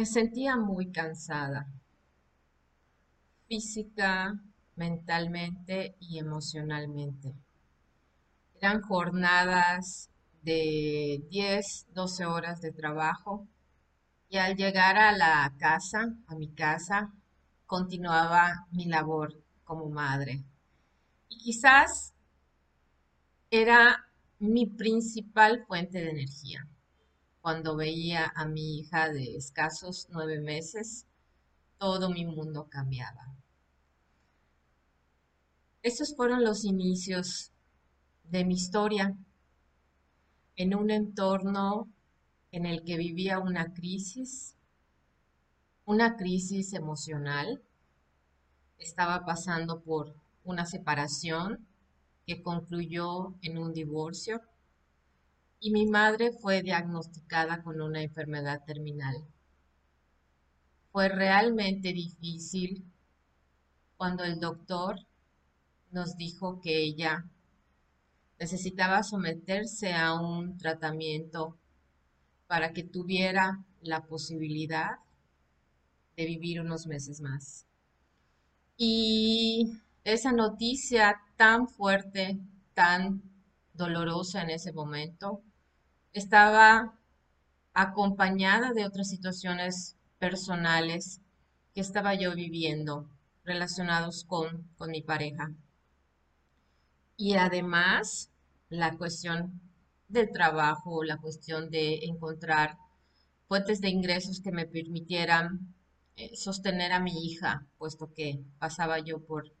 me sentía muy cansada, física, mentalmente y emocionalmente. Eran jornadas de 10, 12 horas de trabajo y al llegar a la casa, a mi casa, continuaba mi labor como madre. Y quizás era mi principal fuente de energía. Cuando veía a mi hija de escasos nueve meses, todo mi mundo cambiaba. Estos fueron los inicios de mi historia en un entorno en el que vivía una crisis, una crisis emocional. Estaba pasando por una separación que concluyó en un divorcio y mi madre fue diagnosticada con una enfermedad terminal. Fue realmente difícil cuando el doctor nos dijo que ella necesitaba someterse a un tratamiento para que tuviera la posibilidad de vivir unos meses más. Y esa noticia tan fuerte, tan dolorosa en ese momento, estaba acompañada de otras situaciones personales que estaba yo viviendo relacionados con, con mi pareja. Y además, la cuestión del trabajo, la cuestión de encontrar fuentes de ingresos que me permitieran eh, sostener a mi hija, puesto que pasaba yo por,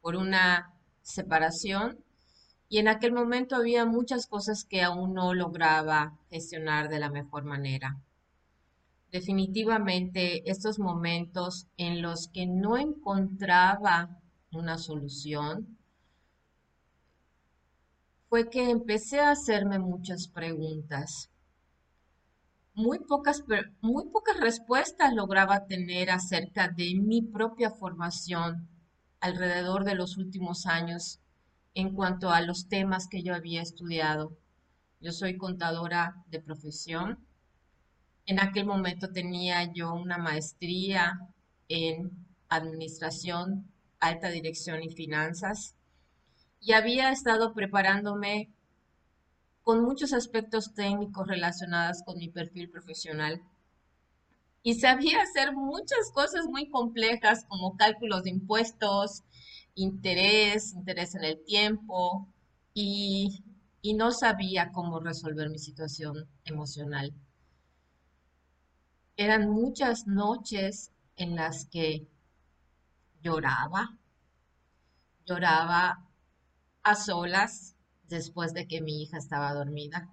por una separación y en aquel momento había muchas cosas que aún no lograba gestionar de la mejor manera. Definitivamente estos momentos en los que no encontraba una solución, fue que empecé a hacerme muchas preguntas. Muy pocas, muy pocas respuestas lograba tener acerca de mi propia formación alrededor de los últimos años en cuanto a los temas que yo había estudiado. Yo soy contadora de profesión. En aquel momento tenía yo una maestría en administración, alta dirección y finanzas y había estado preparándome con muchos aspectos técnicos relacionados con mi perfil profesional. Y sabía hacer muchas cosas muy complejas como cálculos de impuestos, interés, interés en el tiempo y, y no sabía cómo resolver mi situación emocional. Eran muchas noches en las que lloraba, lloraba a solas después de que mi hija estaba dormida.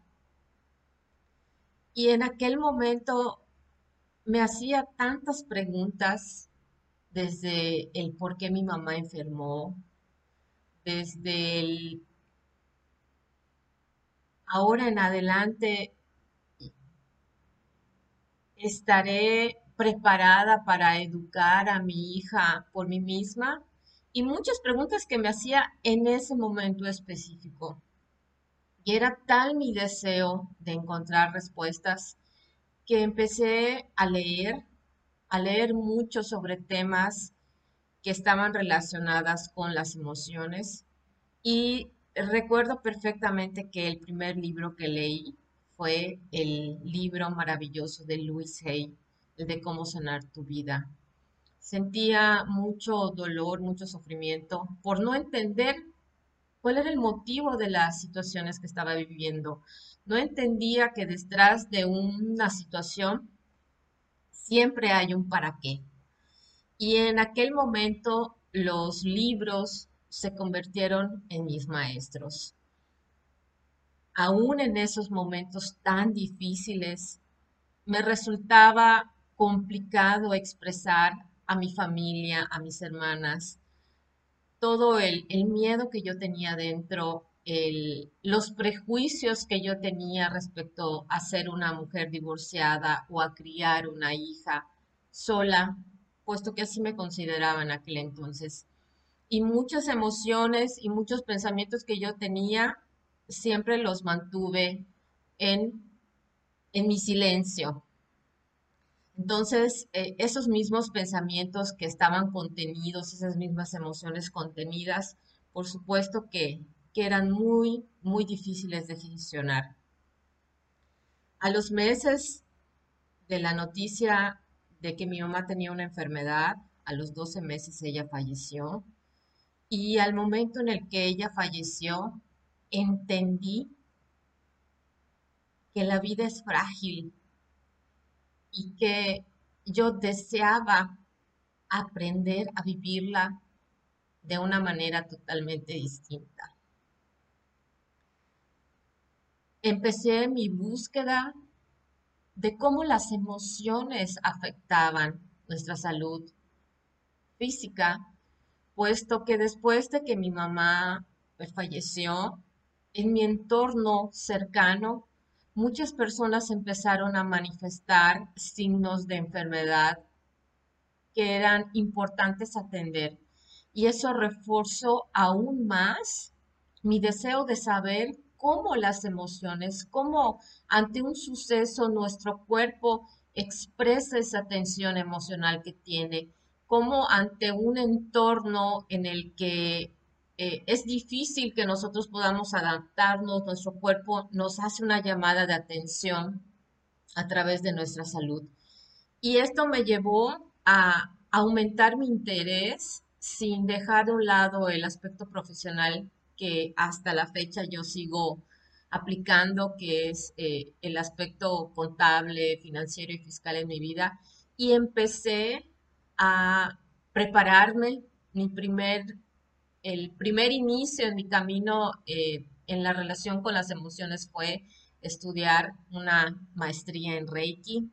Y en aquel momento me hacía tantas preguntas desde el por qué mi mamá enfermó, desde el ahora en adelante estaré preparada para educar a mi hija por mí misma y muchas preguntas que me hacía en ese momento específico. Y era tal mi deseo de encontrar respuestas que empecé a leer, a leer mucho sobre temas que estaban relacionadas con las emociones. Y recuerdo perfectamente que el primer libro que leí fue el libro maravilloso de Louis Hay, el de cómo sanar tu vida sentía mucho dolor, mucho sufrimiento por no entender cuál era el motivo de las situaciones que estaba viviendo. No entendía que detrás de una situación siempre hay un para qué. Y en aquel momento los libros se convirtieron en mis maestros. Aún en esos momentos tan difíciles, me resultaba complicado expresar a mi familia, a mis hermanas, todo el, miedo que yo tenía dentro, el, los prejuicios que yo tenía respecto a ser una mujer divorciada o a criar una hija sola, puesto que así me consideraba en aquel entonces. Y muchas emociones y muchos pensamientos que yo tenía, siempre los mantuve en, en mi silencio, Entonces, eh, esos mismos pensamientos que estaban contenidos, esas mismas emociones contenidas, por supuesto que, que eran muy, muy difíciles de gestionar. A los meses de la noticia de que mi mamá tenía una enfermedad, a los 12 meses ella falleció. Y al momento en el que ella falleció, entendí que la vida es frágil y que yo deseaba aprender a vivirla de una manera totalmente distinta. Empecé mi búsqueda de cómo las emociones afectaban nuestra salud física, puesto que después de que mi mamá falleció, en mi entorno cercano, muchas personas empezaron a manifestar signos de enfermedad que eran importantes atender. Y eso reforzó aún más mi deseo de saber cómo las emociones, cómo ante un suceso nuestro cuerpo expresa esa tensión emocional que tiene, cómo ante un entorno en el que eh, es difícil que nosotros podamos adaptarnos, nuestro cuerpo nos hace una llamada de atención a través de nuestra salud. Y esto me llevó a aumentar mi interés sin dejar de un lado el aspecto profesional que hasta la fecha yo sigo aplicando, que es eh, el aspecto contable, financiero y fiscal en mi vida. Y empecé a prepararme. Mi primer, el primer inicio en mi camino eh, en la relación con las emociones fue estudiar una maestría en Reiki,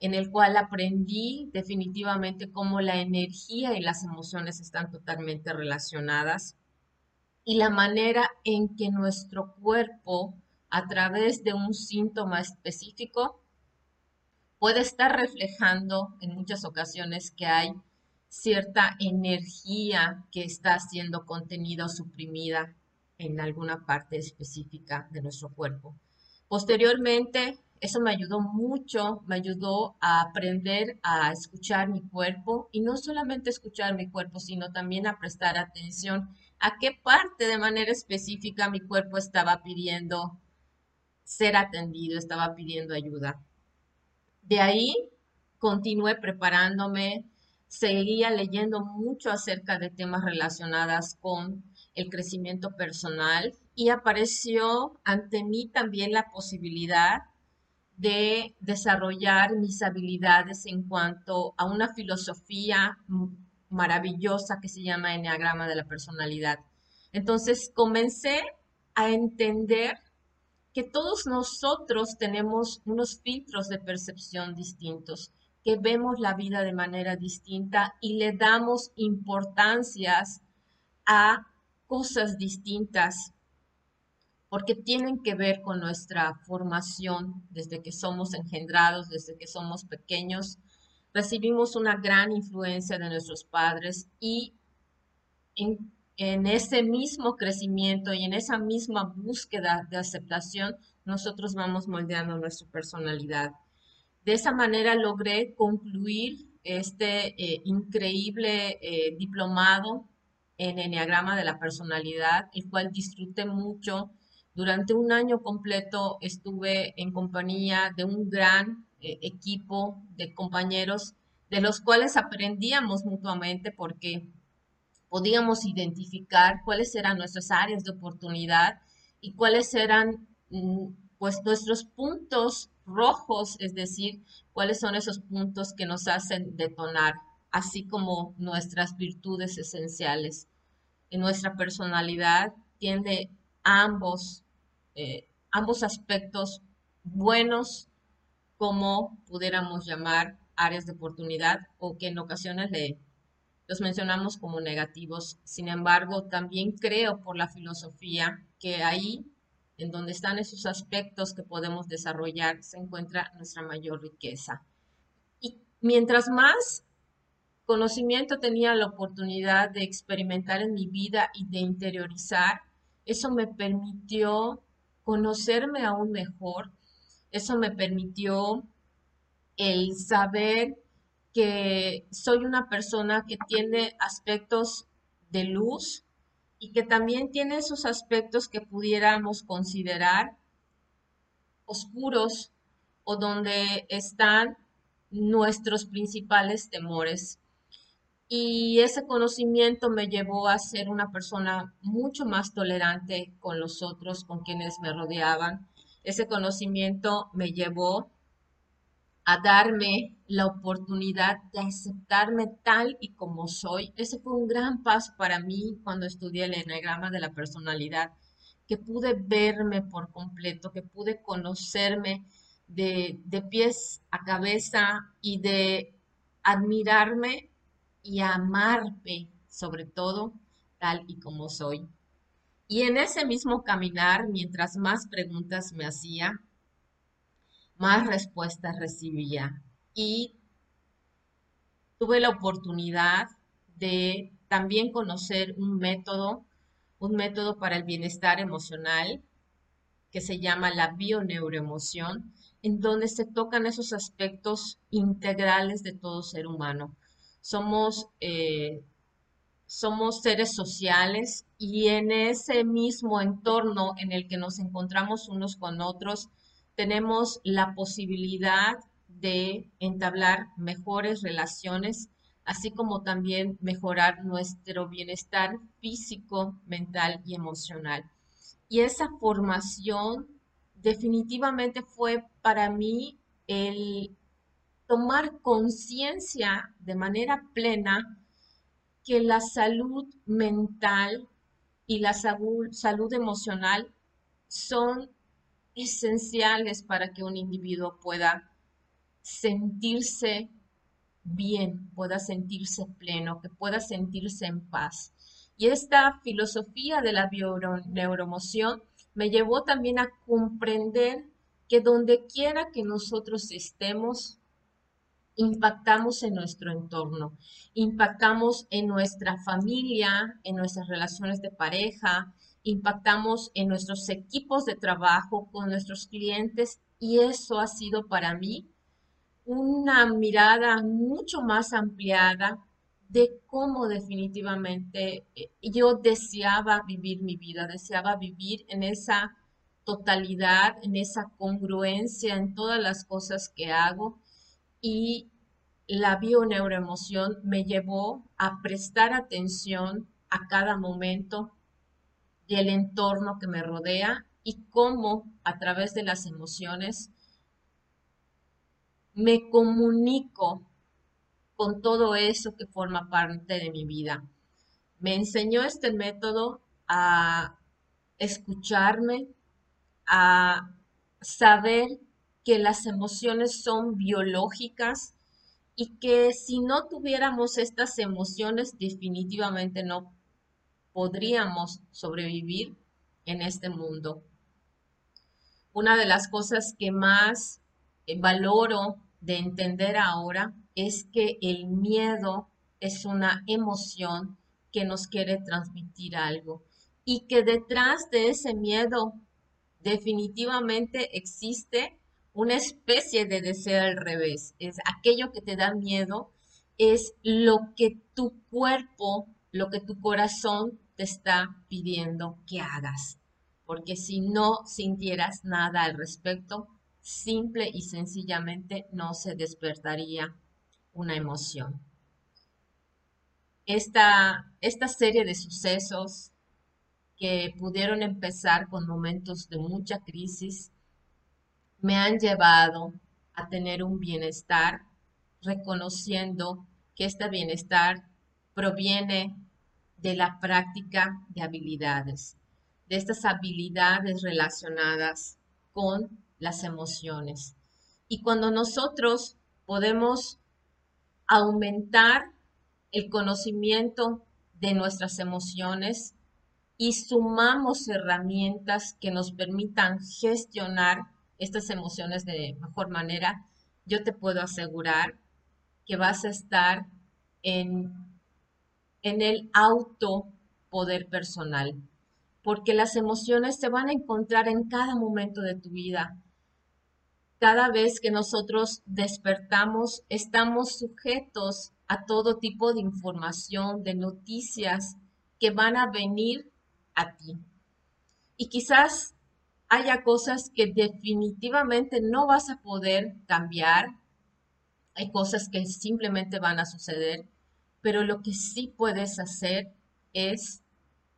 en el cual aprendí definitivamente cómo la energía y las emociones están totalmente relacionadas y la manera en que nuestro cuerpo, a través de un síntoma específico, puede estar reflejando en muchas ocasiones que hay cierta energía que está siendo contenida o suprimida en alguna parte específica de nuestro cuerpo. Posteriormente, eso me ayudó mucho, me ayudó a aprender a escuchar mi cuerpo y no solamente escuchar mi cuerpo, sino también a prestar atención a qué parte de manera específica mi cuerpo estaba pidiendo ser atendido, estaba pidiendo ayuda. De ahí continué preparándome, seguía leyendo mucho acerca de temas relacionados con el crecimiento personal y apareció ante mí también la posibilidad de desarrollar mis habilidades en cuanto a una filosofía maravillosa que se llama Enneagrama de la Personalidad. Entonces comencé a entender que todos nosotros tenemos unos filtros de percepción distintos, que vemos la vida de manera distinta y le damos importancias a cosas distintas porque tienen que ver con nuestra formación desde que somos engendrados, desde que somos pequeños. Recibimos una gran influencia de nuestros padres y en, ese mismo crecimiento y en esa misma búsqueda de aceptación, nosotros vamos moldeando nuestra personalidad. De esa manera logré concluir este eh, increíble eh, diplomado en Enneagrama de la Personalidad, el cual disfruté mucho durante un año completo estuve en compañía de un gran eh, equipo de compañeros de los cuales aprendíamos mutuamente porque podíamos identificar cuáles eran nuestras áreas de oportunidad y cuáles eran mm, pues nuestros puntos rojos, es decir, cuáles son esos puntos que nos hacen detonar, así como nuestras virtudes esenciales. En nuestra personalidad tiende ambos eh, ambos aspectos buenos como pudiéramos llamar áreas de oportunidad o que en ocasiones le, los mencionamos como negativos. Sin embargo, también creo por la filosofía que ahí, en donde están esos aspectos que podemos desarrollar, se encuentra nuestra mayor riqueza. Y mientras más conocimiento tenía la oportunidad de experimentar en mi vida y de interiorizar, eso me permitió conocerme aún mejor. Eso me permitió el saber que soy una persona que tiene aspectos de luz y que también tiene esos aspectos que pudiéramos considerar oscuros o donde están nuestros principales temores. Y ese conocimiento me llevó a ser una persona mucho más tolerante con los otros, con quienes me rodeaban. Ese conocimiento me llevó a darme la oportunidad de aceptarme tal y como soy. Ese fue un gran paso para mí cuando estudié el enagrama de la personalidad, que pude verme por completo, que pude conocerme de, de pies a cabeza y de admirarme y amarme sobre todo tal y como soy. Y en ese mismo caminar, mientras más preguntas me hacía, más respuestas recibía. Y tuve la oportunidad de también conocer un método, un método para el bienestar emocional que se llama la bioneuroemoción, en donde se tocan esos aspectos integrales de todo ser humano. Somos, eh, somos seres sociales y en ese mismo entorno en el que nos encontramos unos con otros, tenemos la posibilidad de entablar mejores relaciones, así como también mejorar nuestro bienestar físico, mental y emocional. Y esa formación definitivamente fue para mí el tomar conciencia de manera plena que la salud mental y la salud, emocional son esenciales para que un individuo pueda sentirse bien, pueda sentirse pleno, que pueda sentirse en paz. Y esta filosofía de la neuromoción me llevó también a comprender que donde quiera que nosotros estemos, impactamos en nuestro entorno, impactamos en nuestra familia, en nuestras relaciones de pareja, impactamos en nuestros equipos de trabajo, con nuestros clientes y eso ha sido para mí una mirada mucho más ampliada de cómo definitivamente eh, yo deseaba vivir mi vida, deseaba vivir en esa totalidad, en esa congruencia en todas las cosas que hago y la bioneuroemoción me llevó a prestar atención a cada momento del entorno que me rodea y cómo a través de las emociones me comunico con todo eso que forma parte de mi vida. Me enseñó este método a escucharme, a saber que las emociones son biológicas y que si no tuviéramos estas emociones definitivamente no podríamos sobrevivir en este mundo. Una de las cosas que más eh, valoro de entender ahora es que el miedo es una emoción que nos quiere transmitir algo y que detrás de ese miedo definitivamente existe una especie de deseo al revés. Es aquello que te da miedo, es lo que tu cuerpo, lo que tu corazón te está pidiendo que hagas. Porque si no sintieras nada al respecto, simple y sencillamente no se despertaría una emoción. Esta, esta serie de sucesos que pudieron empezar con momentos de mucha crisis me han llevado a tener un bienestar, reconociendo que este bienestar proviene de la práctica de habilidades, de estas habilidades relacionadas con las emociones. Y cuando nosotros podemos aumentar el conocimiento de nuestras emociones y sumamos herramientas que nos permitan gestionar estas emociones de mejor manera, yo te puedo asegurar que vas a estar en en el autopoder personal, porque las emociones se van a encontrar en cada momento de tu vida. cada vez que nosotros despertamos, estamos sujetos a todo tipo de información, de noticias que van a venir a ti. Y quizás haya cosas que definitivamente no vas a poder cambiar. Hay cosas que simplemente van a suceder, pero lo que sí puedes hacer es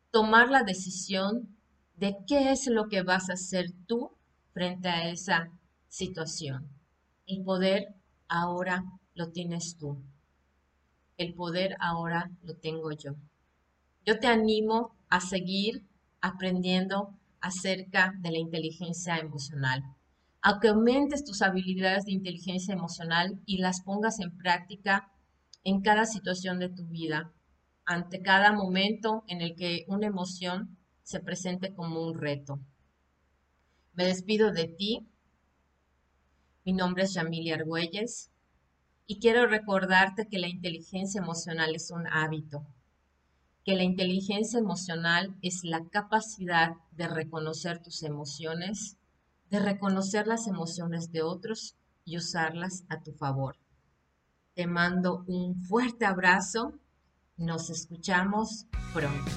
tomar la decisión de qué es lo que vas a hacer tú frente a esa situación. El poder ahora lo tienes tú. El poder ahora lo tengo yo. Yo te animo a seguir aprendiendo acerca de la inteligencia emocional. A aumentes tus habilidades de inteligencia emocional y las pongas en práctica en cada situación de tu vida, ante cada momento en el que una emoción se presente como un reto. Me despido de ti mi nombre es Yamilia Argüelles y quiero recordarte que la inteligencia emocional es un hábito, que la inteligencia emocional es la capacidad de reconocer tus emociones, de reconocer las emociones de otros y usarlas a tu favor. Te mando un fuerte abrazo. Nos escuchamos pronto.